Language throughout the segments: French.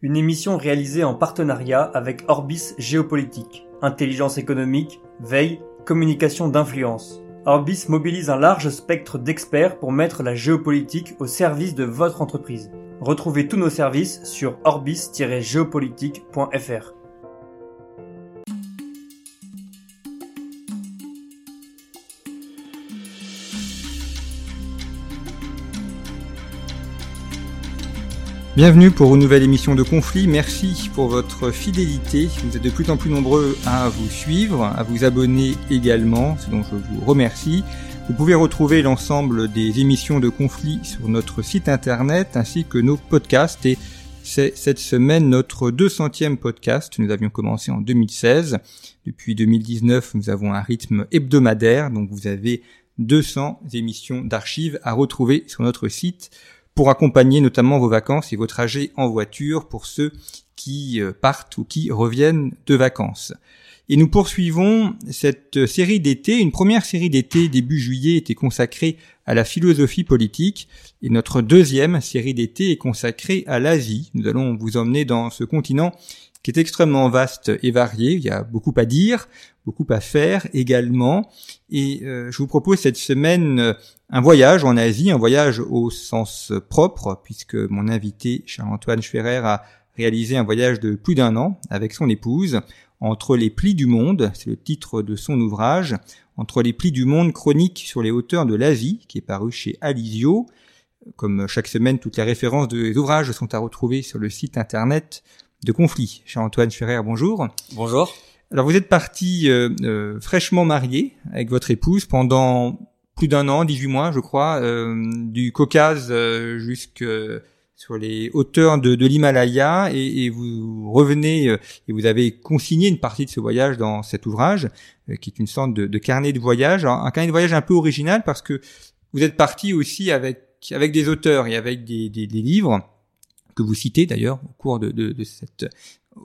Une émission réalisée en partenariat avec Orbis Géopolitique, intelligence économique, veille, communication d'influence. Orbis mobilise un large spectre d'experts pour mettre la géopolitique au service de votre entreprise. Retrouvez tous nos services sur orbis-géopolitique.fr. Bienvenue pour une nouvelle émission de Conflit. Merci pour votre fidélité. Vous êtes de plus en plus nombreux à vous suivre, à vous abonner également, ce dont je vous remercie. Vous pouvez retrouver l'ensemble des émissions de Conflit sur notre site internet ainsi que nos podcasts et c'est cette semaine notre 200e podcast. Nous avions commencé en 2016. Depuis 2019, nous avons un rythme hebdomadaire, donc vous avez 200 émissions d'archives à retrouver sur notre site pour accompagner notamment vos vacances et vos trajets en voiture pour ceux qui euh, partent ou qui reviennent de vacances. Et nous poursuivons cette série d'été. Une première série d'été début juillet était consacrée à la philosophie politique et notre deuxième série d'été est consacrée à l'Asie. Nous allons vous emmener dans ce continent qui est extrêmement vaste et varié. Il y a beaucoup à dire, beaucoup à faire également. Et euh, je vous propose cette semaine un voyage en Asie, un voyage au sens propre, puisque mon invité Charles-Antoine Schwerer a réalisé un voyage de plus d'un an avec son épouse entre les plis du monde, c'est le titre de son ouvrage, entre les plis du monde chronique sur les hauteurs de l'Asie, qui est paru chez Alizio. Comme chaque semaine, toutes les références des ouvrages sont à retrouver sur le site internet de Conflit. Charles-Antoine Schwerer, bonjour. Bonjour. Alors vous êtes parti euh, euh, fraîchement marié avec votre épouse pendant plus d'un an, 18 mois, je crois, euh, du Caucase euh, jusque sur les hauteurs de, de l'Himalaya et, et, vous revenez euh, et vous avez consigné une partie de ce voyage dans cet ouvrage euh, qui est une sorte de, de carnet de voyage, un carnet de voyage un peu original parce que vous êtes parti aussi avec avec des auteurs et avec des, des, des livres que vous citez d'ailleurs au cours de, de, de, cette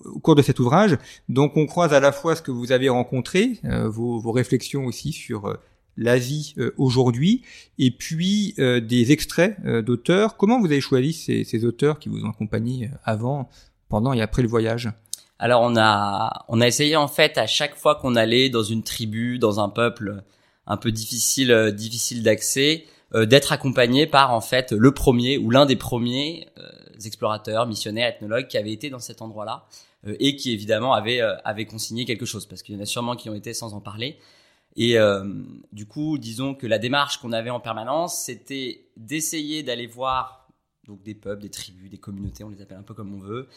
au cours de cet ouvrage. Donc on croise à la fois ce que vous avez rencontré, euh, vos, vos, réflexions aussi sur l'Asie euh, aujourd'hui, et puis euh, des extraits euh, d'auteurs. Comment vous avez choisi ces, ces, auteurs qui vous ont accompagné avant, pendant et après le voyage? Alors on a on a essayé en fait à chaque fois qu'on allait dans une tribu, dans un peuple un peu difficile difficile d'accès, d'être accompagné par en fait le premier ou l'un des premiers explorateurs, missionnaires, ethnologues qui avaient été dans cet endroit-là et qui évidemment avait avait consigné quelque chose parce qu'il y en a sûrement qui ont été sans en parler et euh, du coup, disons que la démarche qu'on avait en permanence, c'était d'essayer d'aller voir donc des peuples, des tribus, des communautés, on les appelle un peu comme on veut,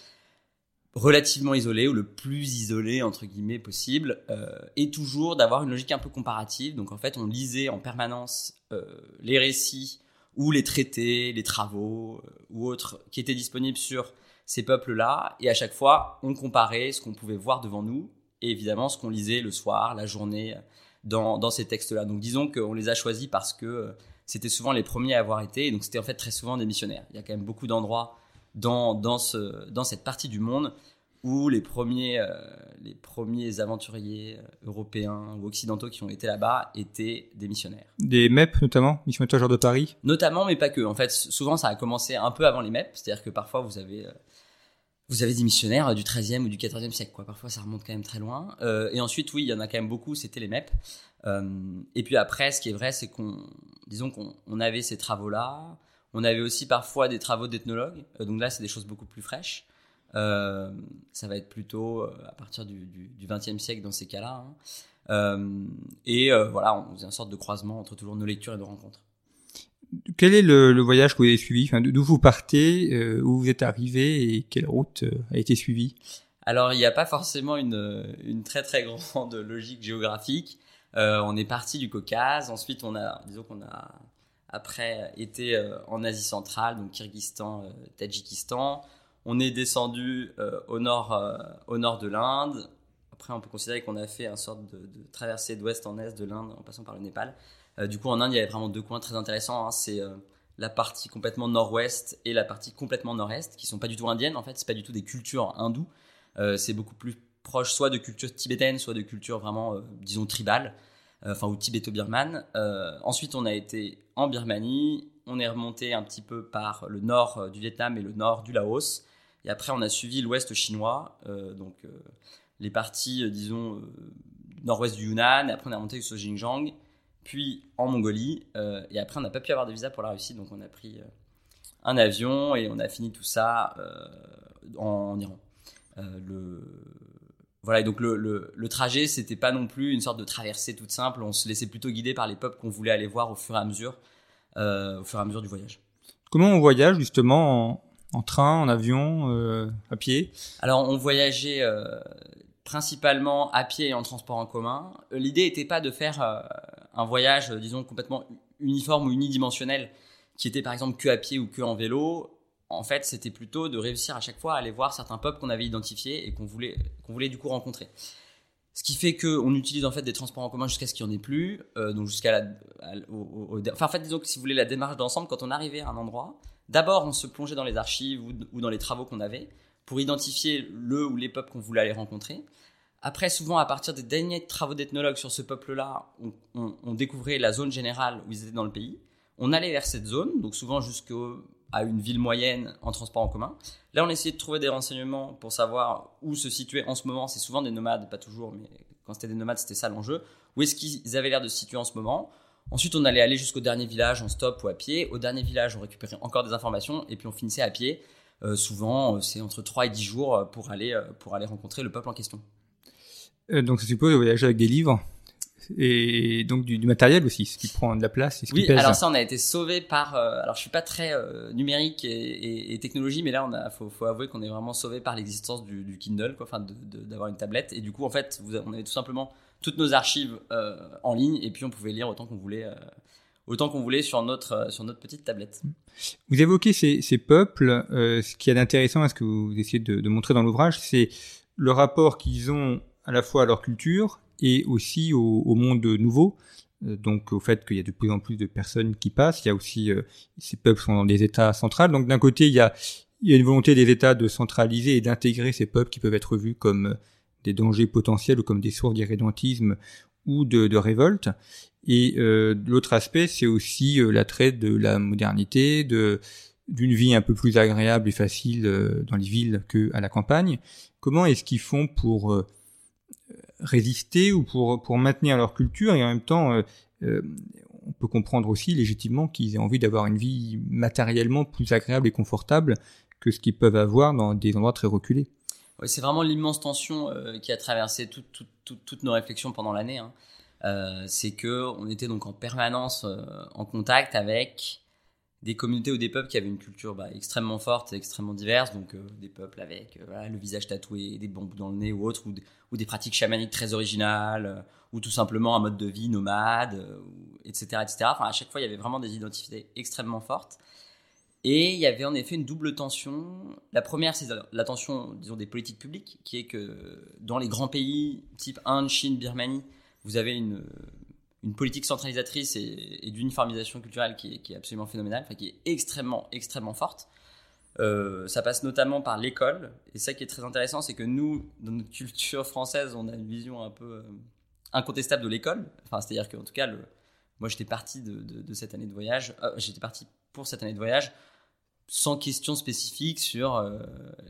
relativement isolés ou le plus isolés entre guillemets possible, euh, et toujours d'avoir une logique un peu comparative. Donc en fait, on lisait en permanence euh, les récits ou les traités, les travaux ou autres qui étaient disponibles sur ces peuples-là, et à chaque fois, on comparait ce qu'on pouvait voir devant nous et évidemment ce qu'on lisait le soir, la journée dans, dans ces textes-là. Donc disons qu'on les a choisis parce que euh, c'était souvent les premiers à avoir été, et donc c'était en fait très souvent des missionnaires. Il y a quand même beaucoup d'endroits dans, dans, ce, dans cette partie du monde où les premiers, euh, les premiers aventuriers euh, européens ou occidentaux qui ont été là-bas étaient des missionnaires. Des MEP notamment, Mission étoile de Paris? Notamment, mais pas que. En fait, souvent ça a commencé un peu avant les MEP, c'est-à-dire que parfois vous avez vous avez des missionnaires du 13e ou du 14e siècle, quoi. Parfois, ça remonte quand même très loin. Euh, et ensuite, oui, il y en a quand même beaucoup, c'était les MEP. Euh, et puis après, ce qui est vrai, c'est qu'on, disons qu'on on avait ces travaux-là. On avait aussi parfois des travaux d'ethnologues. Euh, donc là, c'est des choses beaucoup plus fraîches. Euh, ça va être plutôt euh, à partir du, du, du 20e siècle dans ces cas-là. Hein. Euh, et voilà, on faisait une sorte de croisement entre toujours nos lectures et nos rencontres. Quel est le, voyage que vous avez suivi? D'où vous partez euh, Où vous êtes arrivé Et quelle route euh, a été suivie? Alors, il n'y a pas forcément une, une, très très grande logique géographique. Euh, on est parti du Caucase. Ensuite, on a, disons qu'on a après été en Asie centrale, donc Kyrgyzstan, Tadjikistan. On est descendu au nord, au nord de l'Inde. Après, on peut considérer qu'on a fait une sorte de traversée d'ouest en est de l'Inde en passant par le Népal. Du coup, en Inde, il y avait vraiment deux coins très intéressants. Hein. C'est la partie complètement nord-ouest et la partie complètement nord-est, qui sont pas du tout indiennes en fait, c'est pas du tout des cultures hindoues, euh, c'est beaucoup plus proche soit de culture tibétaine, soit de culture vraiment, euh, disons, tribale, euh, enfin, ou tibéto-birmane. ensuite, on a été en Birmanie, on est remonté un petit peu par le nord du Vietnam et le nord du Laos, et après, on a suivi l'ouest chinois, donc les parties, disons, nord-ouest du Yunnan, et après, on est remonté jusqu'au Xinjiang, puis en Mongolie. Euh, et après, on n'a pas pu avoir de visa pour la Russie, donc on a pris euh, un avion et on a fini tout ça euh, en, Iran. le voilà, et donc le, le, le trajet, c'était pas non plus une sorte de traversée toute simple. On se laissait plutôt guider par les peuples qu'on voulait aller voir au fur et à mesure, au fur et à mesure du voyage. Comment on voyage justement en, train, en avion, à pied? Alors on voyageait principalement à pied et en transport en commun. L'idée n'était pas de faire un voyage, euh, disons, complètement uniforme ou unidimensionnel, qui était par exemple que à pied ou que en vélo, en fait, c'était plutôt de réussir à chaque fois à aller voir certains peuples qu'on avait identifiés et qu'on voulait, voulait du coup rencontrer. Ce qui fait qu'on utilise en fait des transports en commun jusqu'à ce qu'il n'y en ait plus, euh, donc jusqu'à la, enfin en fait disons que si vous voulez la démarche d'ensemble, quand on arrivait à un endroit, d'abord on se plongeait dans les archives ou, ou dans les travaux qu'on avait pour identifier le ou les peuples qu'on voulait aller rencontrer. Après, souvent, à partir des derniers travaux d'ethnologues sur ce peuple-là, on, découvrait la zone générale où ils étaient dans le pays. On allait vers cette zone, donc souvent jusqu'à une ville moyenne en transport en commun. Là, on essayait de trouver des renseignements pour savoir où se situaient en ce moment. C'est souvent des nomades, pas toujours, mais quand c'était des nomades, c'était ça l'enjeu. Où est-ce qu'ils avaient l'air de se situer en ce moment? Ensuite, on allait aller jusqu'au dernier village en stop ou à pied. Au dernier village, on récupérait encore des informations et puis on finissait à pied. Euh, souvent, c'est entre 3 et 10 jours pour aller, euh, pour aller rencontrer le peuple en question. Euh, donc ça suppose voyager avec des livres et donc du, matériel aussi, ce qui prend de la place et ce oui, pèse. alors ça, on a été sauvé par. Euh, alors je suis pas très euh, numérique et, technologie, mais là, on a, faut, avouer qu'on est vraiment sauvé par l'existence du, Kindle, quoi, enfin, d'avoir une tablette. Et du coup, en fait, vous, on avait tout simplement toutes nos archives en ligne, et puis on pouvait lire autant qu'on voulait. autant qu'on voulait sur notre sur notre petite tablette. Vous évoquez ces, ces peuples. ce qui est intéressant, à ce que vous essayez de, de montrer dans l'ouvrage, c'est le rapport qu'ils ont à la fois à leur culture et aussi au, au monde nouveau. Euh, donc au fait qu'il y a de plus en plus de personnes qui passent, il y a aussi euh, ces peuples sont dans des États centrales. Donc d'un côté il y a il y a une volonté des États de centraliser et d'intégrer ces peuples qui peuvent être vus comme euh, des dangers potentiels ou comme des sources d'irrédentisme ou de, de révolte. Et euh, l'autre aspect, c'est aussi l'attrait de la modernité, de d'une vie un peu plus agréable et facile dans les villes que à la campagne. Comment est-ce qu'ils font pour résister ou pour, pour maintenir leur culture et en même temps euh, euh, on peut comprendre aussi légitimement qu'ils aient envie d'avoir une vie matériellement plus agréable et confortable que ce qu'ils peuvent avoir dans des endroits très reculés. C'est vraiment l'immense tension euh, qui a traversé toutes nos réflexions pendant l'année. Hein. c'est que on était donc en permanence en contact avec des communautés ou des peuples qui avaient une culture bah, extrêmement forte extrêmement diverse, donc euh, des peuples avec euh, le visage tatoué, des bambous dans le nez ou autre, ou, des pratiques chamaniques très originales, euh, ou tout simplement un mode de vie nomade, etc., etc. À chaque fois, il y avait vraiment des identités extrêmement fortes. Et il y avait en effet une double tension. La première, c'est la tension, des politiques publiques, qui est que dans les grands pays, type Inde, Chine, Birmanie, vous avez une, une politique centralisatrice et, d'uniformisation culturelle qui est, absolument phénoménale, qui est extrêmement, extrêmement forte. Euh, ça passe notamment par l'école. Et ça qui est très intéressant, c'est que nous, dans notre culture française, on a une vision un peu euh, incontestable de l'école. Enfin, c'est-à-dire qu'en tout cas, moi, j'étais parti de, cette année de voyage. Euh, j'étais parti pour cette année de voyage sans question spécifique sur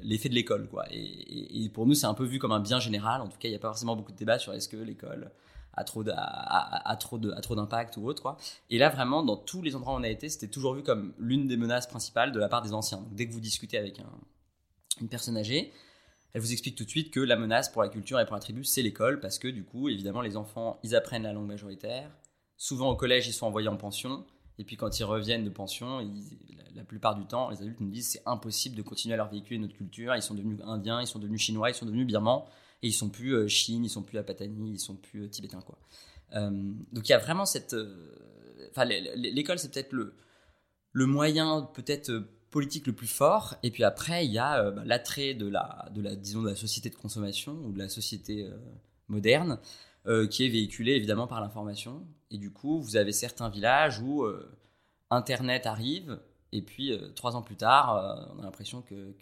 l'effet de l'école, quoi. Et, et, pour nous, c'est un peu vu comme un bien général. En tout cas, il n'y a pas forcément beaucoup de débats sur est-ce que l'école à trop de d'impact ou autre quoi. Et là vraiment dans tous les endroits où on a été, c'était toujours vu comme l'une des menaces principales de la part des anciens. Donc, dès que vous discutez avec un, une personne âgée, elle vous explique tout de suite que la menace pour la culture et pour la tribu, c'est l'école parce que du coup, évidemment, les enfants, ils apprennent la langue majoritaire. Souvent au collège, ils sont envoyés en pension. Et puis quand ils reviennent de pension, la, plupart du temps, les adultes nous disent c'est impossible de continuer à leur véhiculer notre culture. Ils sont devenus indiens, ils sont devenus chinois, ils sont devenus birmans et ils sont plus euh, Chine, ils sont plus à Patani, ils sont plus euh, tibétains quoi. Euh, donc il y a vraiment cette enfin, l'école c'est peut-être le le moyen peut-être politique le plus fort. Et puis après, il y a bah, l'attrait de la, de la, disons, de la société de consommation ou de la société moderne, qui est véhiculée évidemment par l'information. Et du coup, vous avez certains villages où Internet arrive, et puis trois ans plus tard, on a l'impression que,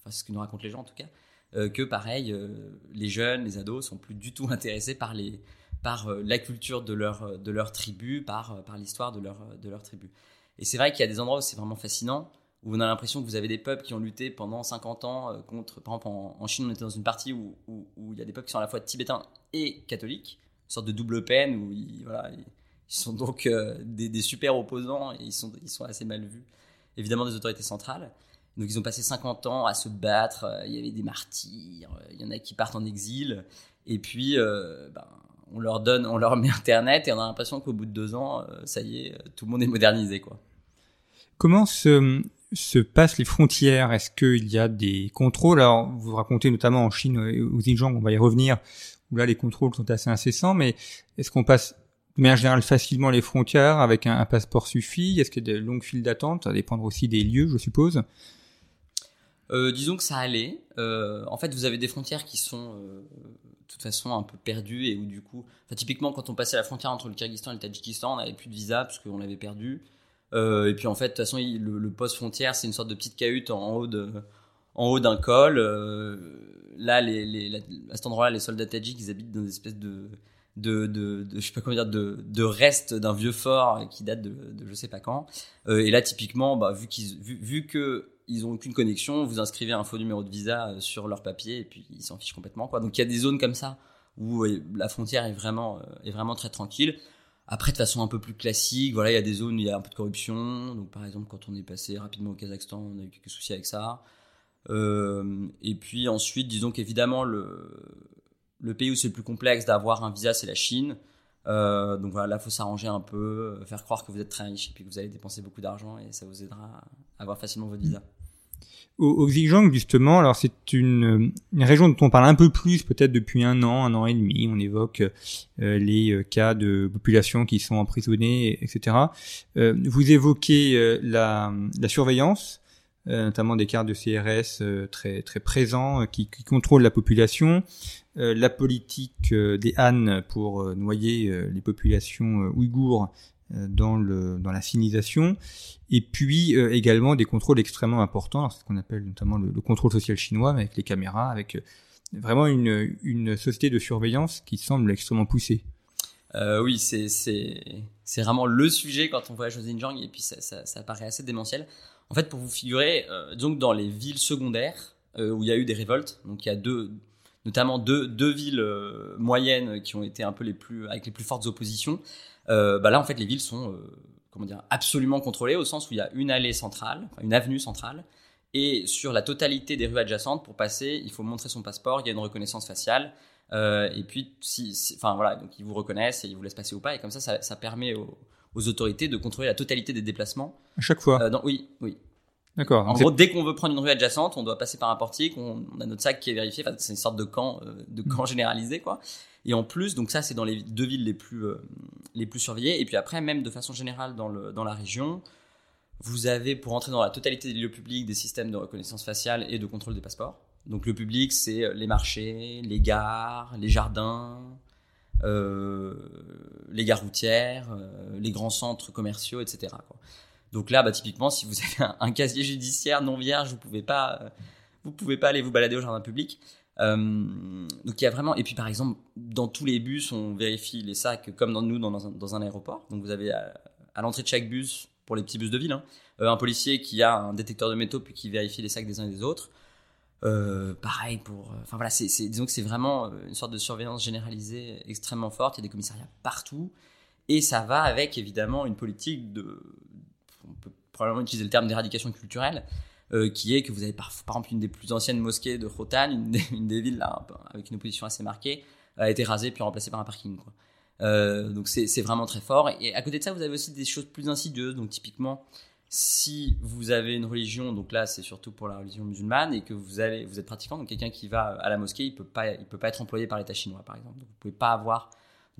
enfin, c'est ce que nous racontent les gens en tout cas, euh, que pareil, euh, les jeunes, les ados sont plus du tout intéressés par les par euh, la culture de leur de leur tribu, par par l'histoire de leur de leur tribu. Et c'est vrai qu'il y a des endroits où c'est vraiment fascinant, où on a l'impression que vous avez des peuples qui ont lutté pendant 50 ans contre, par exemple en, Chine, on était dans une partie où, où, il y a des peuples qui sont à la fois tibétains et catholiques, une sorte de double peine où ils, voilà, ils sont donc des, des, super opposants et ils sont, ils sont assez mal vus, évidemment des autorités centrales. Donc ils ont passé 50 ans à se battre, euh, il y avait des martyrs, euh, il y en a qui partent en exil, et puis euh, ben, on leur donne, on leur met Internet et on a l'impression qu'au bout de deux ans, ça y est, tout le monde est modernisé. quoi. Comment se, se passent les frontières? Est-ce qu'il y a des contrôles? Alors vous racontez notamment en Chine, aux Xinjiang, on va y revenir, où là les contrôles sont assez incessants, mais est-ce qu'on passe de manière générale facilement les frontières avec un, passeport suffit? Est-ce qu'il y a de longues files d'attente? Ça va dépendre aussi des lieux, je suppose. Euh, disons que ça allait. Euh, en fait, vous avez des frontières qui sont euh, de toute façon un peu perdues et où du coup, typiquement quand on passait la frontière entre le Kyrgyzstan et le Tadjikistan, on n'avait plus de visa parce qu'on l'avait perdu. et puis en fait, de toute façon, le, poste frontière, c'est une sorte de petite cahute en haut de, en haut d'un col. là, à cet endroit-là, les soldats tadjiks, ils habitent dans des espèces de de, de, je sais pas comment dire de, d'un vieux fort qui date de, de je sais pas quand et là typiquement bah vu que ils ont aucune connexion, vous inscrivez un faux numéro de visa euh, sur leur papier et puis ils s'en fichent complètement quoi. Donc il y a des zones comme ça où euh, la frontière est vraiment euh, est vraiment très tranquille. Après de façon un peu plus classique, voilà, il y a des zones où il y a un peu de corruption. Donc par exemple quand on est passé rapidement au Kazakhstan, on a eu quelques soucis avec ça. et puis ensuite, disons qu'évidemment le pays où c'est le plus complexe d'avoir un visa, c'est la Chine. donc voilà, là, faut s'arranger un peu, faire croire que vous êtes très riche et puis que vous allez dépenser beaucoup d'argent et ça vous aidera à avoir facilement votre visa au, Xinjiang justement, alors c'est une, région dont on parle un peu plus peut-être depuis un an, un an et demi. On évoque euh, les euh, cas de populations qui sont emprisonnées, etc. Euh, vous évoquez la, la, surveillance, notamment des cartes de CRS très présents qui, qui contrôlent la population. la politique des Han pour noyer les populations ouïghours dans, le, dans la sinisation, et puis euh, également des contrôles extrêmement importants, ce qu'on appelle notamment le, contrôle social chinois, avec les caméras, avec euh, vraiment une, société de surveillance qui semble extrêmement poussée. Euh, oui, c'est vraiment le sujet quand on voyage au Xinjiang et puis ça, ça, paraît assez démentiel. En fait, pour vous figurer, euh, donc dans les villes secondaires euh, où il y a eu des révoltes, donc il y a deux, notamment deux, deux villes moyennes qui ont été un peu les plus avec les plus fortes oppositions. Euh, bah là en fait les villes sont euh, comment dire absolument contrôlées au sens où il y a une allée centrale, une avenue centrale, et sur la totalité des rues adjacentes pour passer, il faut montrer son passeport, il y a une reconnaissance faciale. Euh, et puis, si, enfin voilà, donc ils vous reconnaissent et ils vous laissent passer ou pas, et comme ça, ça, permet aux, autorités de contrôler la totalité des déplacements. À chaque fois. Euh, oui, oui. D'accord. En gros, dès qu'on veut prendre une rue adjacente, on doit passer par un portique, on, a notre sac qui est vérifié. Enfin, c'est une sorte de camp, de camp généralisé, quoi. Et en plus, donc ça, c'est dans les deux villes les plus, euh, les plus surveillées. Et puis après, même de façon générale dans, le, dans la région, vous avez, pour entrer dans la totalité des lieux publics, des systèmes de reconnaissance faciale et de contrôle des passeports. Donc le public, c'est euh, les marchés, les gares, les jardins, euh, les gares routières, les grands centres commerciaux, etc. Donc là, bah, typiquement, si vous avez un, casier judiciaire non vierge, vous pouvez pas, vous pouvez pas aller vous balader au jardin public. Euh, donc il y a vraiment et puis par exemple dans tous les bus on vérifie les sacs comme dans nous dans un, aéroport. Donc vous avez à, l'entrée de chaque bus pour les petits bus de ville hein, euh, un policier qui a un détecteur de métaux puis qui vérifie les sacs des uns et des autres. Euh, pareil pour enfin voilà disons que c'est vraiment une sorte de surveillance généralisée extrêmement forte. Il y a des commissariats partout et ça va avec évidemment une politique de on peut probablement utiliser le terme d'éradication culturelle euh, qui est que vous avez par, exemple une des plus anciennes mosquées de Khotan, une des, villes là, avec une opposition assez marquée, a été rasée puis remplacée par un parking. Euh, donc c'est vraiment très fort. Et à côté de ça, vous avez aussi des choses plus insidieuses. Donc typiquement, si vous avez une religion, donc là c'est surtout pour la religion musulmane, et que vous, allez, vous êtes pratiquant, donc quelqu'un qui va à la mosquée, il peut pas, il peut pas être employé par l'État chinois, par exemple. Donc vous pouvez pas avoir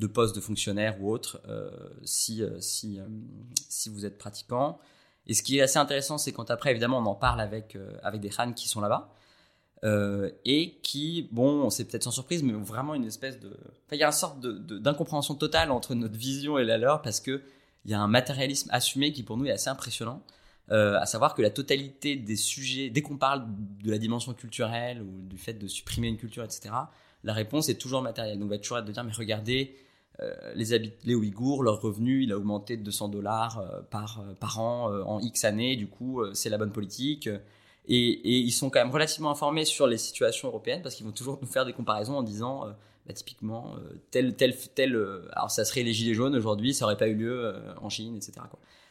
de postes de fonctionnaires ou autres si si si vous êtes pratiquant. Et ce qui est assez intéressant, c'est quand après évidemment on en parle avec avec des khans qui sont là-bas. et qui, bon, c'est peut-être sans surprise, mais vraiment une espèce de. Enfin, il y a une sorte d'incompréhension de, totale entre notre vision et la leur parce que il y a un matérialisme assumé qui pour nous est assez impressionnant. Euh, à savoir que la totalité des sujets, dès qu'on parle de la dimension culturelle ou du fait de supprimer une culture, etc., la réponse est toujours matérielle. Donc, on va toujours être de dire, mais regardez, euh, les, les Ouïghours, leur revenu, il a augmenté de 200 dollars euh, par, par an en X années, du coup, c'est la bonne politique. Et, ils sont quand même relativement informés sur les situations européennes parce qu'ils vont toujours nous faire des comparaisons en disant, bah, typiquement, tel, tel, tel, alors ça serait les Gilets jaunes aujourd'hui, ça n'aurait pas eu lieu en Chine, etc.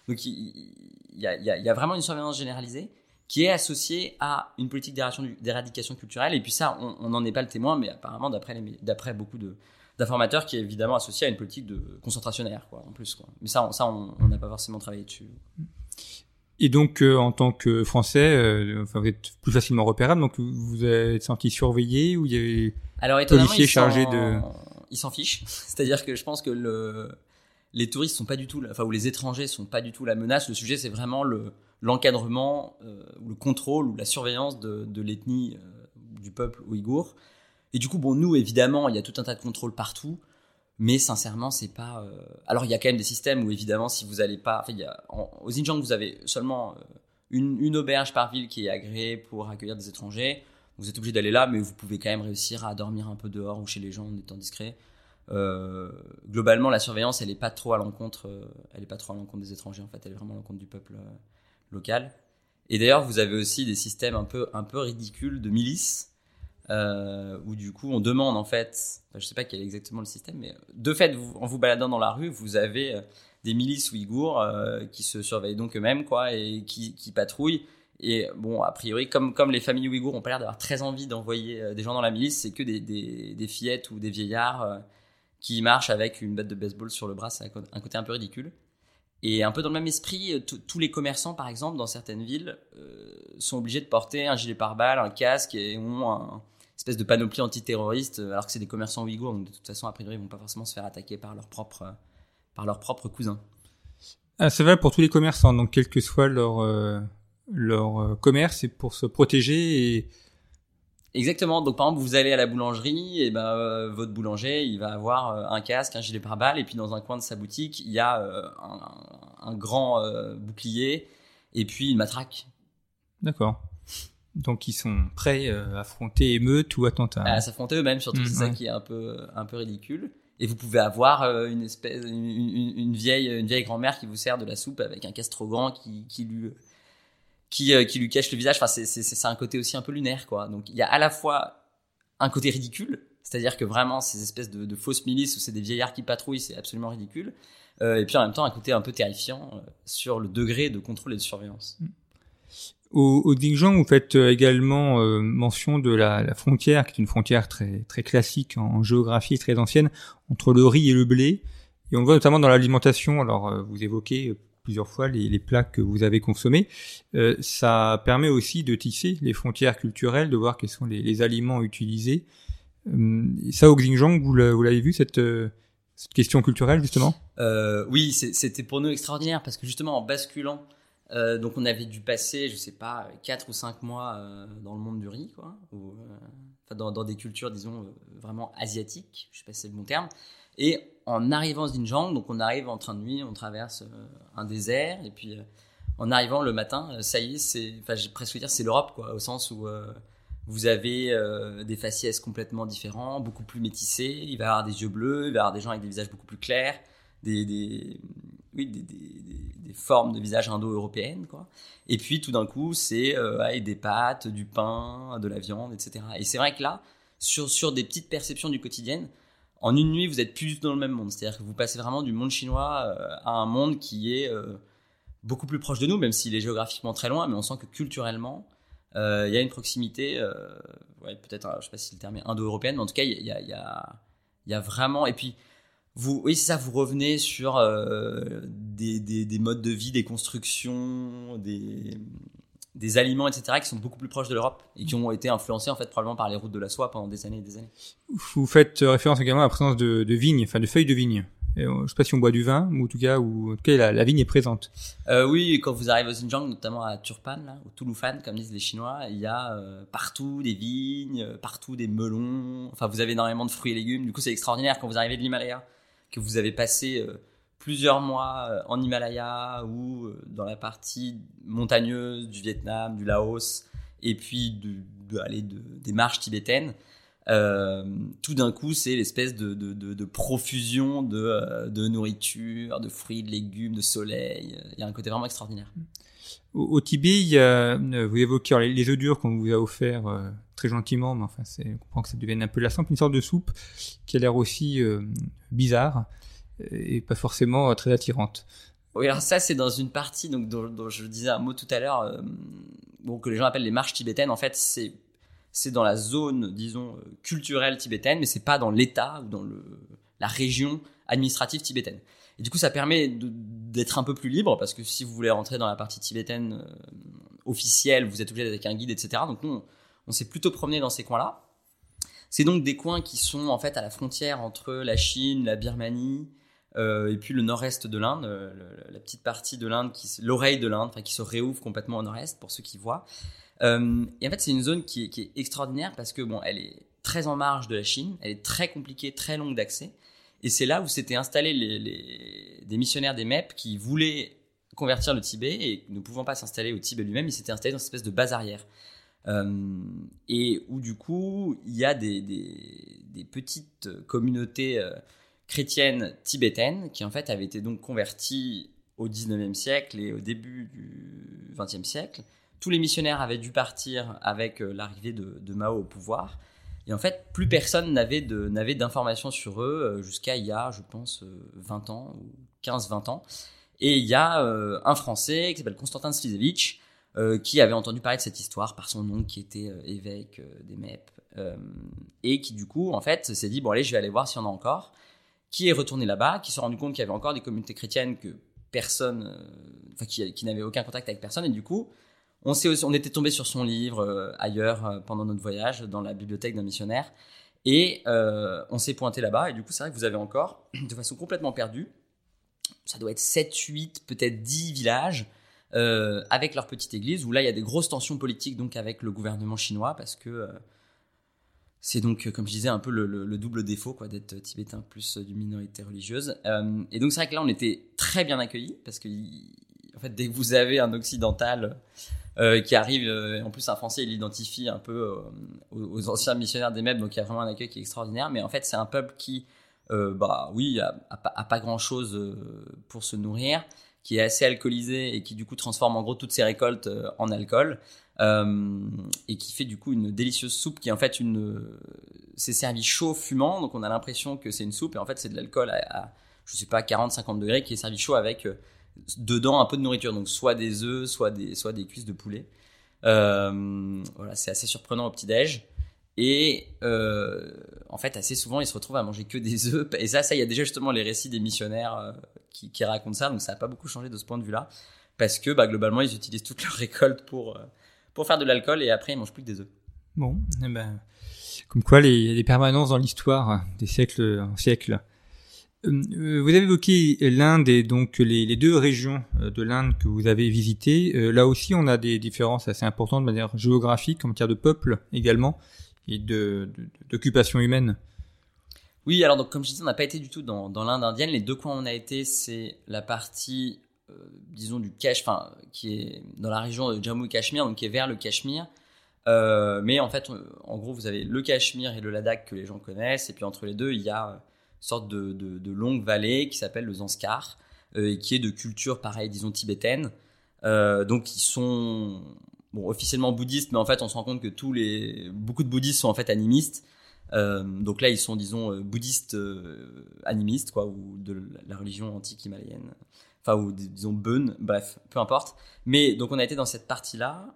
Donc il, y, a, vraiment une surveillance généralisée qui est associée à une politique d'éradication culturelle. Et puis ça, on n'en est pas le témoin, mais apparemment, d'après beaucoup d'informateurs, qui est évidemment associée à une politique de concentrationnaire, quoi, en plus. Quoi. Mais ça, ça on n'a pas forcément travaillé dessus. Et donc, euh, en tant que Français, euh, vous êtes plus facilement repérable, donc vous êtes senti surveillé ou il y avait Alors, policiers chargés de... Ils s'en fichent. C'est-à-dire que je pense que le les touristes sont pas du tout, enfin ou les étrangers sont pas du tout la menace. Le sujet c'est vraiment le l'encadrement euh, le contrôle ou la surveillance de, de l'ethnie euh, du peuple ouïghour. Et du coup, bon, nous évidemment, il y a tout un tas de contrôles partout, mais sincèrement, c'est pas. Euh, alors il y a quand même des systèmes où évidemment, si vous allez pas, enfin, il y a, Xinjiang, vous avez seulement une, une auberge par ville qui est agréée pour accueillir des étrangers. Vous êtes obligé d'aller là, mais vous pouvez quand même réussir à dormir un peu dehors ou chez les gens en étant discret. Euh, globalement, la surveillance, elle est pas trop à l'encontre, euh, elle est pas trop à l'encontre des étrangers en fait, elle est vraiment à l'encontre du peuple euh, local. Et d'ailleurs, vous avez aussi des systèmes un peu un peu ridicules de milices où du coup on demande en fait, je sais pas quel est exactement le système, mais de fait, en vous baladant dans la rue, vous avez des milices ouïghours qui se surveillent donc eux-mêmes quoi et qui, patrouillent. Et bon, a priori, comme, comme les familles ouïghours ont pas l'air d'avoir très envie d'envoyer des gens dans la milice, c'est que des, des, fillettes ou des vieillards qui marche avec une batte de baseball sur le bras, c'est un côté un peu ridicule. Et un peu dans le même esprit, euh, tous les commerçants, par exemple, dans certaines villes, euh, sont obligés de porter un gilet pare-balles, un casque et ont un espèce de panoplie antiterroriste, euh, alors que c'est des commerçants ouïghours, donc de toute façon, a priori, ils vont pas forcément se faire attaquer par leurs propres, par leurs propres cousins. Ah, c'est vrai pour tous les commerçants, donc quel que soit leur, leur commerce, c'est pour se protéger et Exactement. Donc par exemple, vous allez à la boulangerie, et ben euh, votre boulanger, il va avoir euh, un casque, un gilet pare-balles, et puis dans un coin de sa boutique, il y a euh, un, grand bouclier et puis une matraque. D'accord. Donc ils sont prêts à affronter émeute ou attentat. À s'affronter eux-mêmes, surtout. c'est ça qui est un peu un peu ridicule. Et vous pouvez avoir une espèce, une, vieille, une vieille grand-mère qui vous sert de la soupe avec un grand qui, qui lui qui, euh, qui lui cache le visage. Enfin, c'est, c'est, c'est un côté aussi un peu lunaire, quoi. Donc, il y a à la fois un côté ridicule, c'est-à-dire que vraiment, ces espèces de, de fausses milices où c'est des vieillards qui patrouillent, c'est absolument ridicule. Euh, et puis en même temps, un côté un peu terrifiant euh, sur le degré de contrôle et de surveillance. Mm. Au, au Xinjiang, vous faites également mention de la, frontière, qui est une frontière très classique en, géographie, très ancienne, entre le riz et le blé. Et on le voit notamment dans l'alimentation. Alors, vous évoquez plusieurs fois les, les plats que vous avez consommés. Euh, ça permet aussi de tisser les frontières culturelles, de voir quels sont les, aliments utilisés. Euh, ça, au Xinjiang, vous l'avez vu cette, euh, question culturelle justement? Euh, Oui, c'était pour nous extraordinaire parce que justement en basculant, euh, donc on avait dû passer, je sais pas, 4 ou 5 mois dans le monde du riz, quoi, ou, enfin, dans, des cultures, disons, vraiment asiatiques, je sais pas si c'est le bon terme. Et en arrivant au Xinjiang, donc on arrive en train de nuit, on traverse euh, un désert, et puis euh, en arrivant le matin, euh, ça y est, c'est, enfin, j'ai presque dire, c'est l'Europe, quoi, au sens où vous avez des faciès complètement différents, beaucoup plus métissés. Il va y avoir des yeux bleus, il va y avoir des gens avec des visages beaucoup plus clairs, des, des oui, des, formes de visage indo-européennes. Et puis tout d'un coup, c'est euh, des pâtes, du pain, de la viande, etc. Et c'est vrai que là, sur, sur des petites perceptions du quotidien, en une nuit, vous êtes plus dans le même monde. C'est-à-dire que vous passez vraiment du monde chinois euh, à un monde qui est euh, beaucoup plus proche de nous, même s'il est géographiquement très loin, mais on sent que culturellement, il y a une proximité, ouais, peut-être, je sais pas si le terme est indo-européenne, mais en tout cas, il y a, y, a, y a, vraiment. Et puis, vous, oui, c'est ça, vous revenez sur des, des, des, modes de vie, des constructions, des, des aliments, etc., qui sont beaucoup plus proches de l'Europe et qui ont été influencés en fait probablement par les routes de la soie pendant des années et des années. Vous faites référence également à la présence de, de vignes, enfin de feuilles de vignes. Je je sais pas si on boit du vin, ou en tout cas, ou en tout cas la, la vigne est présente. Euh, oui, quand vous arrivez au Xinjiang, notamment à Turpan, là, au Touloufan, comme disent les Chinois, il y a euh, partout des vignes, euh, partout des melons. Enfin, vous avez énormément de fruits et légumes. Du coup, c'est extraordinaire quand vous arrivez de l'Himalaya, que vous avez passé euh, plusieurs mois en Himalaya ou dans la partie montagneuse du Vietnam, du Laos, et puis de, des marches tibétaines. Euh, tout d'un coup, c'est l'espèce de, profusion de, euh, nourriture, de fruits, de légumes, de soleil. Il y a un côté vraiment extraordinaire. Au, Tibet, vous évoquez les, les œufs durs qu'on vous a offert euh, très gentiment, mais enfin, on comprend que ça devienne un peu lassant, une sorte de soupe qui a l'air aussi euh, bizarre et pas forcément très attirante. Oui, alors ça, c'est dans une partie donc dont, je disais un mot tout à l'heure, euh, bon, que les gens appellent les marches tibétaines. En fait, c'est c'est dans la zone, disons, culturelle tibétaine, mais c'est pas dans l'État ou dans le, la région administrative tibétaine. Et du coup, ça permet d'être un peu plus libre, parce que si vous voulez rentrer dans la partie tibétaine euh, officielle, vous êtes obligé d'être avec un guide, etc. Donc nous, on, s'est plutôt promené dans ces coins-là. C'est donc des coins qui sont en fait à la frontière entre la Chine, la Birmanie, euh, et puis le nord-est de l'Inde, euh, la petite partie de l'Inde, l'oreille de l'Inde, qui se réouvre complètement au nord-est pour ceux qui voient. Euh, et en fait, c'est une zone qui est, extraordinaire parce que bon, elle est très en marge de la Chine, elle est très compliquée, très longue d'accès. Et c'est là où s'étaient installés les, les, des missionnaires des MEP qui voulaient convertir le Tibet et ne pouvant pas s'installer au Tibet lui-même, ils s'étaient installés dans cette espèce de base arrière. Euh, et où du coup, il y a des, des, petites communautés euh, chrétiennes tibétaines qui en fait avaient été donc converties au 19e siècle et au début du 20e siècle tous les missionnaires avaient dû partir avec euh, l'arrivée de, Mao au pouvoir. Et en fait, plus personne n'avait d'informations sur eux jusqu'à il y a, je pense, 20 euh, ans ou 15-20 ans. Et il y a un Français qui s'appelle Constantin Slizevich qui avait entendu parler de cette histoire par son oncle qui était évêque des MEP et qui du coup, en fait, s'est dit bon allez, je vais aller voir s'il y en a encore. Qui est retourné là-bas, qui s'est rendu compte qu'il y avait encore des communautés chrétiennes que personne, enfin qui, qui n'avaient aucun contact avec personne et du coup on, aussi, on était tombé sur son livre euh, ailleurs euh, pendant notre voyage, dans la bibliothèque d'un missionnaire. Et euh, on s'est pointé là-bas. Et du coup, c'est vrai que vous avez encore, de façon complètement perdue, ça doit être 7, 8, peut-être 10 villages euh, avec leur petite église, où là, il y a des grosses tensions politiques donc avec le gouvernement chinois, parce que euh, c'est donc, comme je disais, un peu le, le, le double défaut quoi d'être tibétain plus d'une minorité religieuse. Euh, et donc, c'est vrai que là, on était très bien accueillis, parce que en fait, dès que vous avez un occidental euh, qui arrive, euh, en plus un Français il l'identifie un peu euh, aux, anciens missionnaires des MEB, donc il y a vraiment un accueil qui est extraordinaire, mais en fait c'est un peuple qui, euh, bah oui, a, a, pas grand chose pour se nourrir, qui est assez alcoolisé et qui du coup transforme en gros toutes ses récoltes en alcool. et qui fait du coup une délicieuse soupe qui en fait une c'est servi chaud fumant donc on a l'impression que c'est une soupe et en fait c'est de l'alcool à, je sais pas 40 50 degrés qui est servi chaud avec dedans un peu de nourriture, donc soit des œufs, soit des, soit des cuisses de poulet. Euh, voilà, c'est assez surprenant au petit-déj. Et euh, en fait, assez souvent, ils se retrouvent à manger que des œufs. Et ça, ça, il y a déjà justement les récits des missionnaires euh, qui, racontent ça. Donc ça n'a pas beaucoup changé de ce point de vue-là. Parce que bah, globalement, ils utilisent toute leur récolte pour, euh, pour faire de l'alcool et après, ils mangent plus que des œufs. Bon, eh ben, comme quoi les, les permanences dans l'histoire des siècles en siècles. Vous avez évoqué l'Inde et donc les, les, deux régions de l'Inde que vous avez visitées. Là aussi, on a des différences assez importantes de manière géographique, en matière de peuple également, et d'occupation humaine. Oui, alors donc, comme je disais, on n'a pas été du tout dans, l'Inde indienne. Les deux coins où on a été, c'est la partie, euh, disons, du Cache, enfin, qui est dans la région de Jammu et Cachemire, donc qui est vers le Cachemire. Euh, mais en fait, en gros, vous avez le Cachemire et le Ladakh que les gens connaissent, et puis entre les deux, il y a sorte de, de, de longue vallée qui s'appelle le Zanskar euh, et qui est de culture pareil disons tibétaine donc ils sont bon officiellement bouddhistes mais en fait on se rend compte que tous les beaucoup de bouddhistes sont en fait animistes. Euh, donc là ils sont disons euh, bouddhistes euh, animistes quoi ou de la religion antique himalayenne. Enfin ou disons Bön bref peu importe. Mais donc on a été dans cette partie là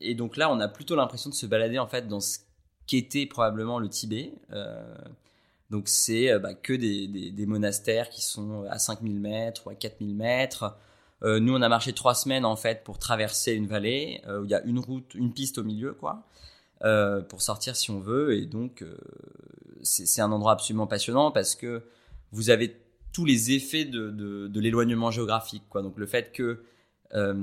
et donc là on a plutôt l'impression de se balader en fait dans ce qu'était probablement le Tibet. Donc c'est bah, que des, des, des, monastères qui sont à 5000 mètres ou à 4000 mètres, Euh, nous, on a marché trois semaines en fait pour traverser une vallée où il y a une route, une piste au milieu, quoi, pour sortir si on veut. Et donc, c'est un endroit absolument passionnant parce que vous avez tous les effets de, de, l'éloignement géographique, quoi. Donc le fait que euh,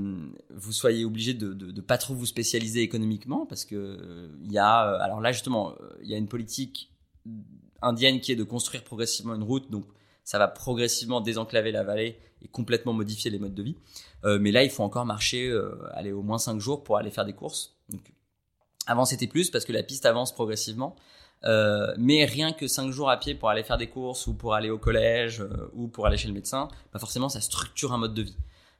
vous soyez obligé de, de, pas trop vous spécialiser économiquement parce que euh, il y a euh, alors là justement il y a une politique indienne qui est de construire progressivement une route donc ça va progressivement désenclaver la vallée et complètement modifier les modes de vie euh, mais là il faut encore marcher aller au moins 5 jours pour aller faire des courses avant c'était plus parce que la piste avance progressivement euh, mais rien que 5 jours à pied pour aller faire des courses ou pour aller au collège ou pour aller chez le médecin, bah forcément ça structure un mode de vie.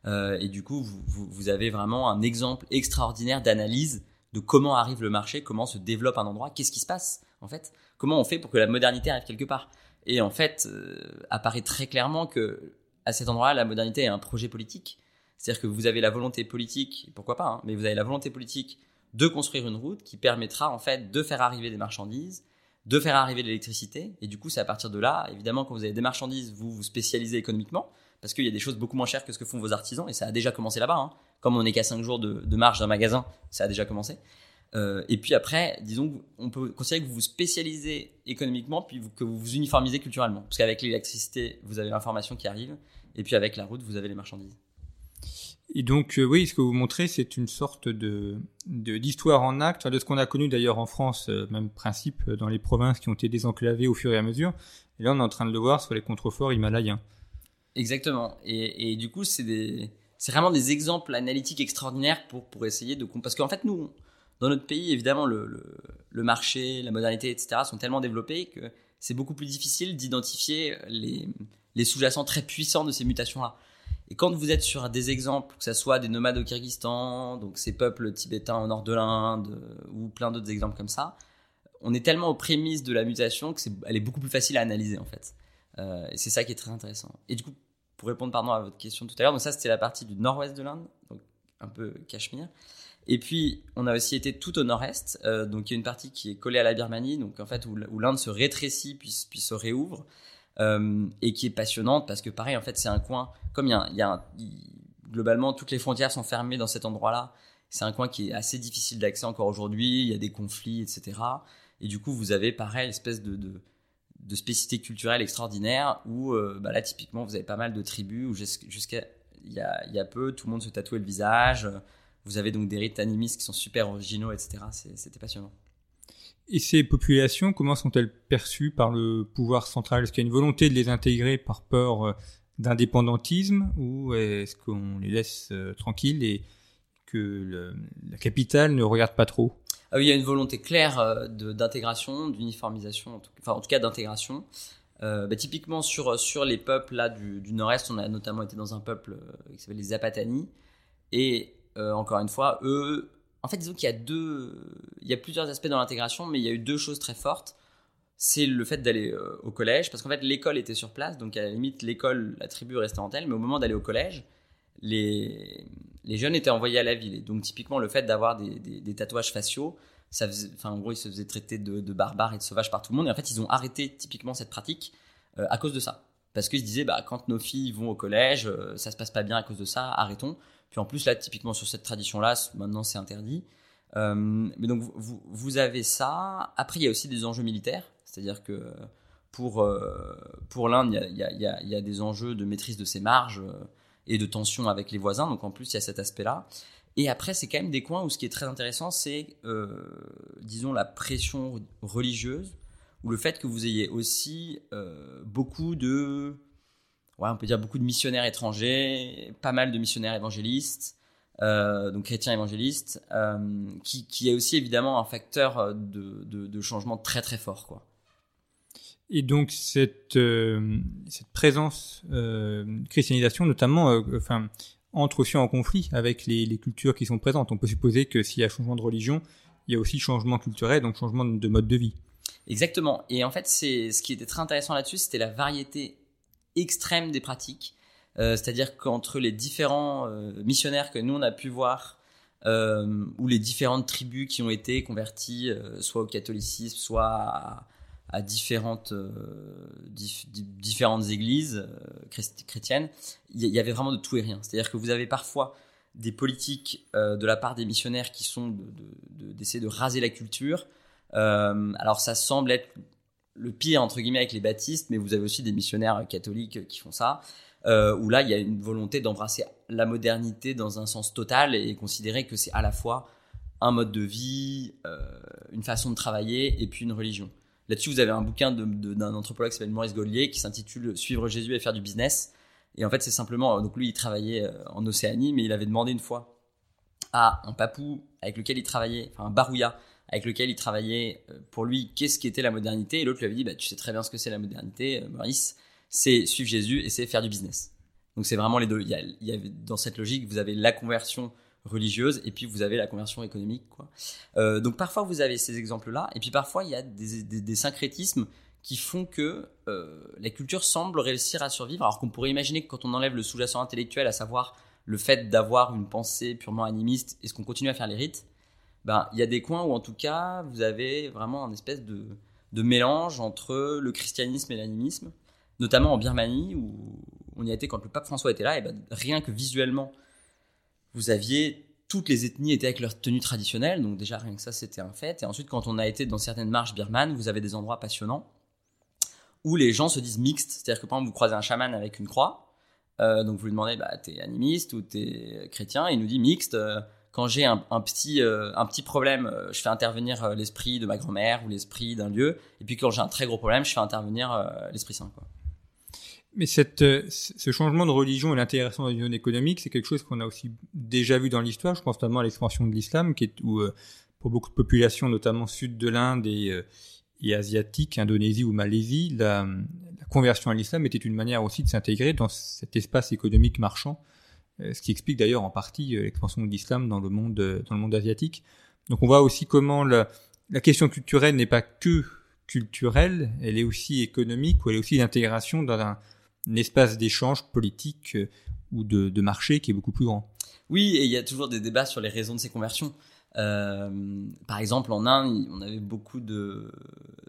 Euh, et du coup, vous, avez vraiment un exemple extraordinaire d'analyse de comment arrive le marché, comment se développe un endroit, qu'est-ce qui se passe en fait, comment on fait pour que la modernité arrive quelque part. Et en fait, euh, apparaît très clairement que à cet endroit-là, la modernité est un projet politique. C'est-à-dire que vous avez la volonté politique, pourquoi pas, hein, mais vous avez la volonté politique de construire une route qui permettra en fait de faire arriver des marchandises, de faire arriver de l'électricité. Et du coup, c'est à partir de là, évidemment, quand vous avez des marchandises, vous vous spécialisez économiquement parce qu'il y a des choses beaucoup moins chères que ce que font vos artisans, et ça a déjà commencé là-bas. Hein. Comme on n'est qu'à 5 jours de, de marge d'un magasin, ça a déjà commencé. Euh, et puis après, disons on peut considérer que vous vous spécialisez économiquement, puis que vous vous uniformisez culturellement. Parce qu'avec l'électricité, vous avez l'information qui arrive, et puis avec la route, vous avez les marchandises. Et donc, euh, oui, ce que vous montrez, c'est une sorte de d'histoire en acte, de ce qu'on a connu d'ailleurs en France, euh, même principe dans les provinces qui ont été désenclavées au fur et à mesure. Et là, on est en train de le voir sur les contreforts himalayens. Exactement. Et, et du coup, c'est des, c'est vraiment des exemples analytiques extraordinaires pour, pour essayer de, parce qu'en fait, nous, dans notre pays, évidemment, le, marché, la modernité, etc., sont tellement développés que c'est beaucoup plus difficile d'identifier les, sous-jacents très puissants de ces mutations-là. Et quand vous êtes sur des exemples, que ce soit des nomades au Kyrgyzstan, donc ces peuples tibétains au nord de l'Inde, ou plein d'autres exemples comme ça, on est tellement aux prémices de la mutation que c'est, elle est beaucoup plus facile à analyser en fait. Euh, et c'est ça qui est très intéressant. Et du coup, pour répondre pardon à votre question tout à l'heure, donc ça c'était la partie du nord-ouest de l'Inde, donc un peu Cachemire. Et puis on a aussi été tout au nord-est, euh, donc il y a une partie qui est collée à la Birmanie, donc en fait où, l'Inde se rétrécit puis, puis se réouvre, euh, et qui est passionnante parce que pareil en fait c'est un coin, comme il y a, il globalement toutes les frontières sont fermées dans cet endroit-là, c'est un coin qui est assez difficile d'accès encore aujourd'hui, il y a des conflits, etc. Et du coup vous avez pareil espèce de, de spécificité culturelle extraordinaire où euh, bah là typiquement vous avez pas mal de tribus où jusqu'à il y a, y a, peu tout le monde se tatouait le visage vous avez donc des rites animistes qui sont super originaux etc c'était passionnant et ces populations comment sont-elles perçues par le pouvoir central? Est-ce qu'il y a une volonté de les intégrer par peur euh, d'indépendantisme ou est-ce qu'on les laisse euh, tranquilles et que le, la capitale ne regarde pas trop? Ah oui, il y a une volonté claire euh, d'intégration, d'uniformisation, enfin en tout cas d'intégration. Euh, bah, typiquement sur sur les peuples là du, du nord-est, on a notamment été dans un peuple qui s'appelle les Zapatani. Et euh, encore une fois, eux, en fait, disons qu'il y a deux, il y a plusieurs aspects dans l'intégration, mais il y a eu deux choses très fortes. C'est le fait d'aller au collège, parce qu'en fait l'école était sur place, donc à la limite l'école, la tribu restait en telle, mais au moment d'aller au collège, les, les jeunes étaient envoyés à la ville. Et donc, typiquement, le fait d'avoir des, des, tatouages faciaux, ça enfin, en gros, ils se faisaient traiter de, de, barbares et de sauvages par tout le monde. Et en fait, ils ont arrêté typiquement cette pratique euh, à cause de ça. Parce qu'ils se disaient, bah, quand nos filles vont au collège, euh, ça se passe pas bien à cause de ça, arrêtons. Puis en plus, là, typiquement sur cette tradition-là, maintenant c'est interdit. Euh, mais donc, vous, avez ça. Après, il y a aussi des enjeux militaires. C'est-à-dire que pour, euh, pour l'Inde, il y a, y, a, des enjeux de maîtrise de ses marges et de tension avec les voisins. Donc en plus, il y a cet aspect-là. Et après, c'est quand même des coins où ce qui est très intéressant, c'est, euh, disons, la pression religieuse, ou le fait que vous ayez aussi euh, beaucoup de, ouais, on peut dire beaucoup de missionnaires étrangers, pas mal de missionnaires évangélistes, euh, donc chrétiens évangélistes, euh, qui, qui est aussi évidemment un facteur de, de, de changement très très fort, quoi. Et donc cette, euh, cette présence euh, christianisation, notamment, enfin, entre aussi en conflit avec les, les, cultures qui sont présentes. On peut supposer que s'il y a changement de religion, il y a aussi changement culturel, donc changement de mode de vie. Exactement. Et en fait, c'est ce qui était très intéressant là-dessus, c'était la variété extrême des pratiques. Euh, C'est-à-dire qu'entre les différents euh, missionnaires que nous on a pu voir, euh, ou les différentes tribus qui ont été converties, soit au catholicisme, soit à, différentes différentes églises chrétiennes, il y, avait vraiment de tout et rien. C'est-à-dire que vous avez parfois des politiques de la part des missionnaires qui sont d'essayer de, de, raser la culture. alors ça semble être le pire entre guillemets avec les baptistes, mais vous avez aussi des missionnaires catholiques qui font ça, euh, où là il y a une volonté d'embrasser la modernité dans un sens total et considérer que c'est à la fois un mode de vie, euh, une façon de travailler et puis une religion. Là-dessus, vous avez un bouquin d'un anthropologue qui s'appelle Maurice Gollier qui s'intitule Suivre Jésus et faire du business. Et en fait, c'est simplement, donc lui, il travaillait euh, en Océanie, mais il avait demandé une fois à un papou avec lequel il travaillait, enfin un barouya avec lequel il travaillait, euh, pour lui, qu'est-ce qui était la modernité. Et l'autre lui avait dit, bah, tu sais très bien ce que c'est la modernité, euh, Maurice, c'est suivre Jésus et c'est faire du business. Donc c'est vraiment les deux. Il y, a, dans cette logique, vous avez la conversion religieuse et puis vous avez la conversion économique. Euh, donc parfois vous avez ces exemples-là et puis parfois il y a des, syncrétismes qui font que la culture semble réussir à survivre alors qu'on pourrait imaginer que quand on enlève le sous-jacent intellectuel, à savoir le fait d'avoir une pensée purement animiste, est-ce qu'on continue à faire les rites? Ben, il y a des coins où en tout cas vous avez vraiment un espèce de, mélange entre le christianisme et l'animisme, notamment en Birmanie où on y a été quand le pape François était là, et ben, rien que visuellement, vous aviez toutes les ethnies étaient avec leur tenue traditionnelle, donc déjà rien que ça c'était un fait. Et ensuite quand on a été dans certaines marches birmanes, vous avez des endroits passionnants où les gens se disent mixtes, c'est-à-dire que par exemple vous croisez un chaman avec une croix, euh, donc vous lui demandez bah t'es animiste ou t'es chrétien, et il nous dit mixte. Euh, quand j'ai un, petit, euh, un petit problème, euh, je fais intervenir euh, l'esprit de ma grand-mère ou l'esprit d'un lieu. Et puis quand j'ai un très gros problème, je fais intervenir l'Esprit Saint. Mais ce changement de religion et l'intégration la religion économique, c'est quelque chose qu'on a aussi déjà vu dans l'histoire. Je pense notamment à l'expansion de l'islam, où, pour beaucoup de populations, notamment sud de l'Inde et, et asiatique, Indonésie ou Malaisie, la, conversion à l'islam était une manière aussi de s'intégrer dans cet espace économique marchand ce qui explique d'ailleurs en partie euh, l'expansion de l'islam dans le monde euh, dans le monde asiatique. Donc on voit aussi comment la, question culturelle n'est pas que culturelle, elle est aussi économique ou elle est aussi d'intégration dans un, espace d'échange politique ou de, marché qui est beaucoup plus grand. Oui, et il y a toujours des débats sur les raisons de ces conversions. Euh, par exemple, en Inde, on avait beaucoup de,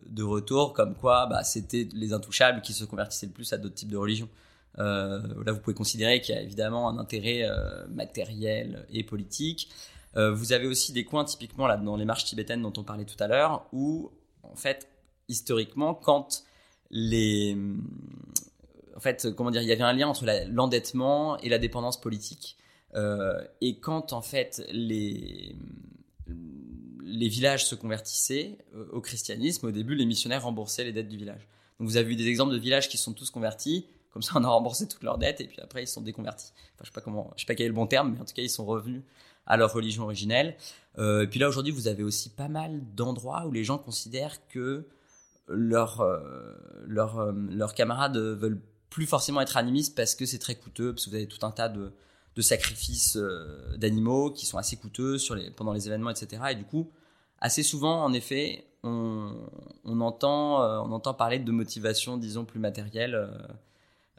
de retours comme quoi bah, c'était les intouchables qui se convertissaient le plus à d'autres types de religions. Euh, là, vous pouvez considérer qu'il y a évidemment un intérêt euh, matériel et politique. Euh, vous avez aussi des coins, typiquement là, dans les marches tibétaines dont on parlait tout à l'heure, où, en fait, historiquement, quand les. En fait, comment dire, il y avait un lien entre l'endettement et la dépendance politique. et quand, en fait, les les villages se convertissaient au christianisme, au début, les missionnaires remboursaient les dettes du village. Donc vous avez eu des exemples de villages qui sont tous convertis, comme ça, on a remboursé toutes leurs dettes et puis après, ils sont déconvertis. Je sais pas comment, je sais pas quel est le bon terme, mais en tout cas, ils sont revenus à leur religion originelle. Euh, et puis là, aujourd'hui, vous avez aussi pas mal d'endroits où les gens considèrent que leurs euh, leur, euh, leurs camarades veulent plus forcément être animistes parce que c'est très coûteux, parce que vous avez tout un tas de, de sacrifices euh, d'animaux qui sont assez coûteux sur les, pendant les événements, etc. Et du coup, assez souvent, en effet, on, on entend, on entend parler de motivation, disons, plus matérielle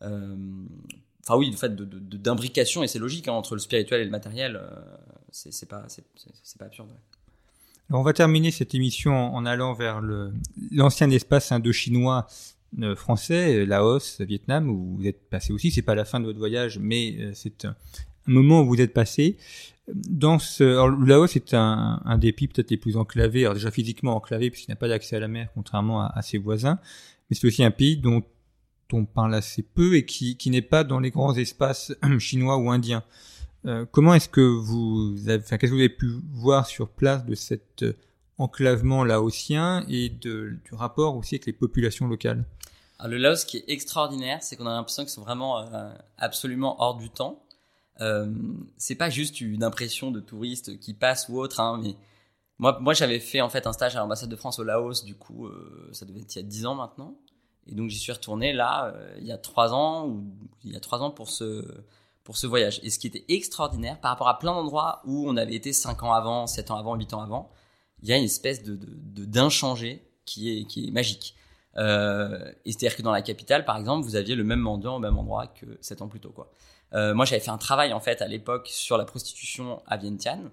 enfin oui, le fait d'imbrication, et c'est logique, hein, entre le spirituel et le matériel, euh, c'est pas, pas absurde. on va terminer cette émission en, allant vers l'ancien espace indo-chinois euh, français, Laos, Vietnam, où vous êtes passé aussi. C'est pas la fin de votre voyage, mais c'est un, moment où vous êtes passé. Dans ce, alors, Laos est un, des pays peut-être les plus enclavés, alors déjà physiquement enclavé puisqu'il n'a pas d'accès à la mer, contrairement à ses voisins, mais c'est aussi un pays dont on parle assez peu et qui, qui n'est pas dans les grands espaces chinois ou indiens. Euh, comment est-ce que vous enfin, qu'est-ce que vous avez pu voir sur place de cet euh, enclavement laotien et du rapport aussi avec les populations locales? Le Laos, ce qui est extraordinaire, c'est qu'on a l'impression qu'ils sont vraiment euh, absolument hors du temps. Euh, c'est pas juste une impression de touristes qui passent ou autre, hein, mais moi, moi j'avais fait en fait un stage à l'ambassade de France au Laos, du coup, ça devait être il y a 10 ans maintenant. Et donc j'y suis retourné là euh, il y a trois ans il y a trois ans pour ce pour ce voyage. Et ce qui était extraordinaire par rapport à plein d'endroits où on avait été cinq ans avant, sept ans avant, huit ans avant, il y a une espèce de d'inchangé qui est qui est magique. Euh, et c'est-à-dire que dans la capitale, par exemple, vous aviez le même mendiant au même endroit que sept ans plus tôt. Euh, moi, j'avais fait un travail en fait à l'époque sur la prostitution à Vientiane.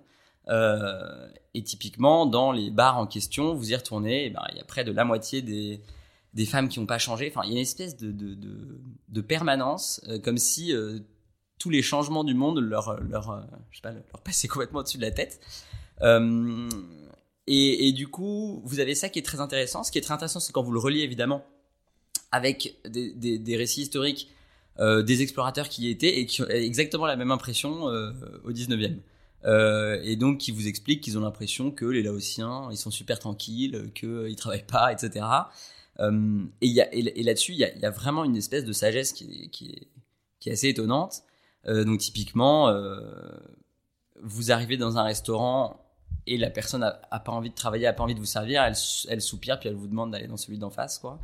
Euh, et typiquement, dans les bars en question, vous y retournez, et ben, il y a près de la moitié des, des femmes qui n'ont pas changé. Enfin, il y a une espèce de, de, permanence, euh, comme si euh, tous les changements du monde leur, leur, euh, je sais pas, leur passaient complètement au-dessus de la tête. Et, du coup, vous avez ça qui est très intéressant. Ce qui est très intéressant, c'est quand vous le reliez évidemment avec des, des, récits historiques euh, des explorateurs qui y étaient et qui ont exactement la même impression euh, au 19e. Euh, et donc qui vous expliquent qu'ils ont l'impression que les Laotiens, ils sont super tranquilles, qu'ils travaillent pas, etc. Euh, et, là-dessus, il y a, vraiment une espèce de sagesse qui est, assez étonnante. Euh, donc typiquement, vous arrivez dans un restaurant et la personne a, a, pas envie de travailler, a pas envie de vous servir, elle, soupire puis elle vous demande d'aller dans celui d'en face, quoi.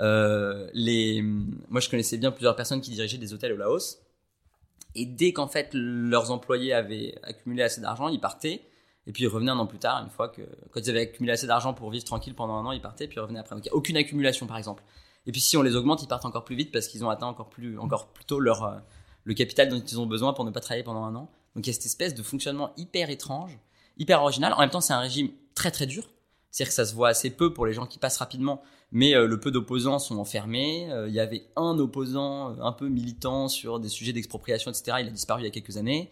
Euh, moi, je connaissais bien plusieurs personnes qui dirigeaient des hôtels au Laos. Et dès qu'en fait leurs employés avaient accumulé assez d'argent, ils partaient. Et puis ils revenaient un an plus tard, une fois que quand ils avaient accumulé assez d'argent pour vivre tranquille pendant un an, ils partaient, puis ils revenaient après. Donc il n'y a aucune accumulation, par exemple. Et puis si on les augmente, ils partent encore plus vite parce qu'ils ont atteint encore plus, encore plus tôt leur euh, le capital dont ils ont besoin pour ne pas travailler pendant un an. Donc il y a cette espèce de fonctionnement hyper étrange, hyper original. En même temps, c'est un régime très très dur. C'est-à-dire que ça se voit assez peu pour les gens qui passent rapidement, mais euh, le peu d'opposants sont enfermés. Euh, il y avait un opposant un peu militant sur des sujets d'expropriation, etc. Il a disparu il y a quelques années.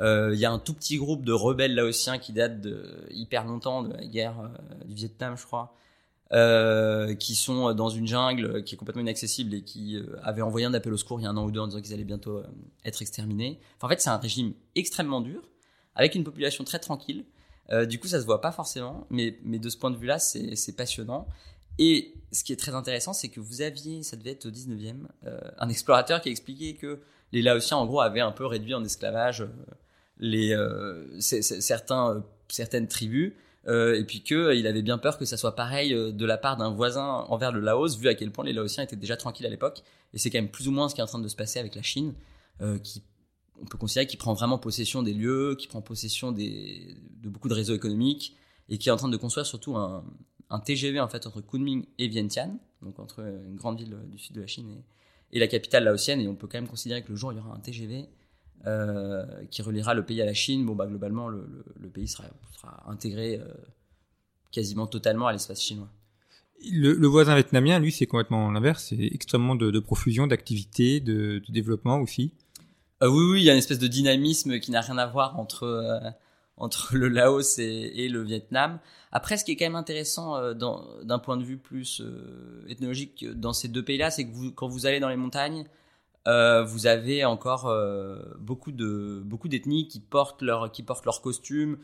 Il y a un tout petit groupe de rebelles laotiens qui date de hyper longtemps, de la guerre du Vietnam, je crois, qui sont dans une jungle qui est complètement inaccessible et qui avaient envoyé un appel au secours il y a un an ou deux en disant qu'ils allaient bientôt être exterminés. En fait, c'est un régime extrêmement dur, avec une population très tranquille. Euh, du coup, ça se voit pas forcément, mais, mais de ce point de vue-là, c'est passionnant. Et ce qui est très intéressant, c'est que vous aviez, ça devait être au 19e, euh, un explorateur qui a expliqué que les Laotiens, en gros, avaient un peu réduit en esclavage euh, les, certains, certaines tribus, et puis qu'il avait bien peur que ça soit pareil de la part d'un voisin envers le Laos, vu à quel point les Laotiens étaient déjà tranquilles à l'époque. Et c'est quand même plus ou moins ce qui est en train de se passer avec la Chine, qui on peut considérer qu'il prend vraiment possession des lieux, qui prend possession des, de beaucoup de réseaux économiques et qui est en train de construire surtout un, un TGV en fait entre Kunming et Vientiane, donc entre une grande ville du sud de la Chine et, la capitale laotienne. Et on peut quand même considérer que le jour il y aura un TGV euh, qui reliera le pays à la Chine, bon bah globalement le, le, pays sera, sera intégré euh, quasiment totalement à l'espace chinois. Le, le, voisin vietnamien, lui, c'est complètement l'inverse. C'est extrêmement de, de profusion, d'activité, de, de, développement aussi. Euh, oui, oui, il y a une espèce de dynamisme qui n'a rien à voir entre euh, entre le Laos et, et, le Vietnam. Après, ce qui est quand même intéressant d'un point de vue plus ethnologique dans ces deux pays-là, c'est que vous, quand vous allez dans les montagnes, vous avez encore beaucoup de beaucoup d'ethnies qui portent leur qui portent leurs costumes,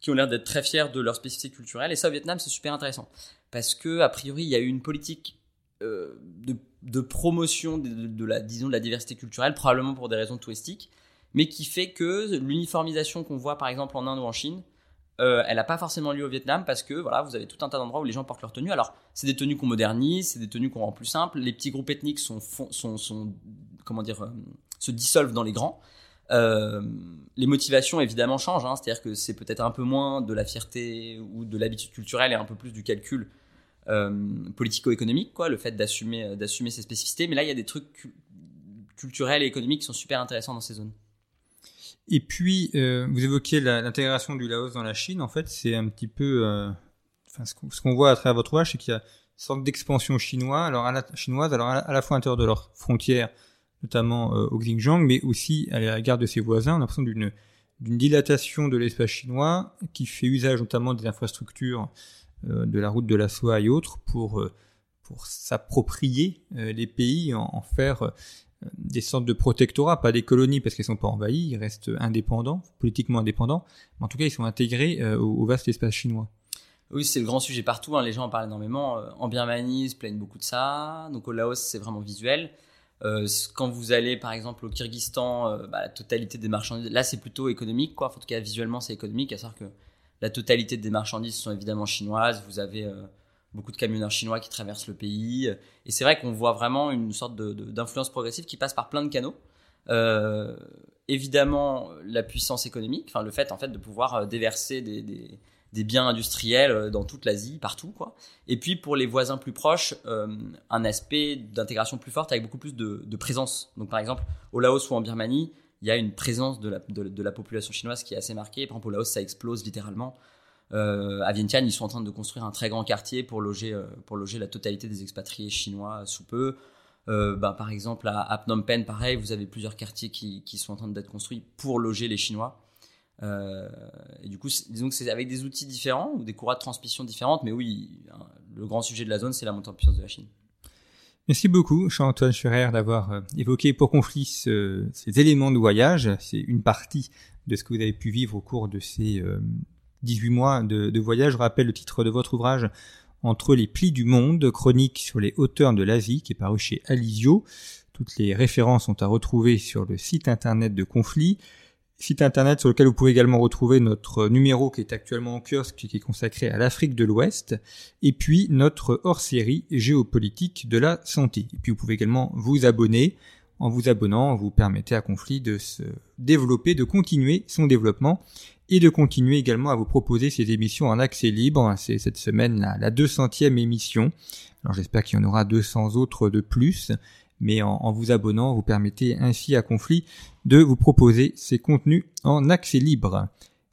qui ont l'air d'être très fiers de leur spécificité culturelle. Et ça, au Vietnam, c'est super intéressant parce que a priori, il y a eu une politique de de promotion de, la disons de la diversité culturelle, probablement pour des raisons touristiques, mais qui fait que l'uniformisation qu'on voit par exemple en Inde ou en Chine, euh, elle n'a pas forcément lieu au Vietnam parce que voilà, vous avez tout un tas d'endroits où les gens portent leurs tenues. Alors, c'est des tenues qu'on modernise, c'est des tenues qu'on rend plus simples. Les petits groupes ethniques sont, sont comment dire, euh, se dissolvent dans les grands. Euh, les motivations évidemment changent, hein, c'est-à-dire que c'est peut-être un peu moins de la fierté ou de l'habitude culturelle et un peu plus du calcul euh, politico-économique, quoi, le fait d'assumer d'assumer ses spécificités. Mais là, il y a des trucs culturels et économiques qui sont super intéressants dans ces zones. Et puis, vous évoquiez l'intégration du Laos dans la Chine. En fait, c'est un petit peu, ce qu'on voit à travers votre ouvrage, c'est qu'il y a une sorte d'expansion chinoise, alors à la, chinoise, alors à la, fois à l'intérieur de leurs frontières, notamment euh, au Xinjiang, mais aussi à la garde de ses voisins. On a l'impression d'une dilatation de l'espace chinois qui fait usage notamment des infrastructures euh, de la route de la soie et autres pour euh, pour s'approprier les pays, en, faire des sortes de protectorats, pas des colonies parce qu'ils sont pas envahis, ils restent indépendants, politiquement indépendants, mais en tout cas ils sont intégrés au, vaste espace chinois. Oui, c'est le grand sujet partout, hein, les gens en parlent énormément. En Birmanie, ils se plaignent beaucoup de ça, donc au Laos c'est vraiment visuel. Euh, quand vous allez par exemple au Kyrgyzstan, bah, la totalité des marchandises, là c'est plutôt économique, quoi. En tout cas visuellement c'est économique, à savoir que la totalité des marchandises sont évidemment chinoises. Vous avez euh, beaucoup de camionneurs chinois qui traversent le pays. Et c'est vrai qu'on voit vraiment une sorte d'influence progressive qui passe par plein de canaux. Euh, évidemment, la puissance économique, enfin le fait en fait de pouvoir euh, déverser des, biens industriels dans toute l'Asie, partout quoi. Et puis pour les voisins plus proches, un aspect d'intégration plus forte avec beaucoup plus de, présence. Donc par exemple au Laos ou en Birmanie, il y a une présence de la, population chinoise qui est assez marquée. Par exemple, au Laos, ça explose littéralement. à Vientiane, ils sont en train de construire un très grand quartier pour loger pour loger la totalité des expatriés chinois sous peu. Bah, par exemple, à, Phnom Penh, pareil, vous avez plusieurs quartiers qui, qui sont en train d'être construits pour loger les Chinois. Et du coup, disons que c'est avec des outils différents ou des courroies de transmission différentes, mais oui, le grand sujet de la zone, c'est la montée en puissance de la Chine. Merci beaucoup, Jean-Antoine Scherer, d'avoir euh, évoqué pour conflit ces éléments de voyage. C'est une partie de ce que vous avez pu vivre au cours de ces 18 euh, mois de, voyage. Je rappelle le titre de votre ouvrage Entre les plis du monde, chronique sur les hauteurs de l'Asie, qui est paru chez Alizio. Toutes les références sont à retrouver sur le site internet de Conflit site internet sur lequel vous pouvez également retrouver notre numéro qui est actuellement en kiosque, qui est consacré à l'Afrique de l'Ouest, et puis notre hors-série géopolitique de la santé. Et puis vous pouvez également vous abonner. En vous abonnant, vous permettez à Conflit de se développer, de continuer son développement et de continuer également à vous proposer ces émissions en accès libre. C'est cette semaine la, la 200e émission. Alors j'espère qu'il y en aura 200 autres de plus mais en, vous abonnant, vous permettez ainsi à Conflit de vous proposer ces contenus en accès libre.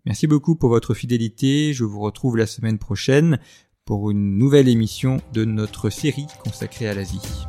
Merci beaucoup pour votre fidélité, je vous retrouve la semaine prochaine pour une nouvelle émission de notre série consacrée à l'Asie.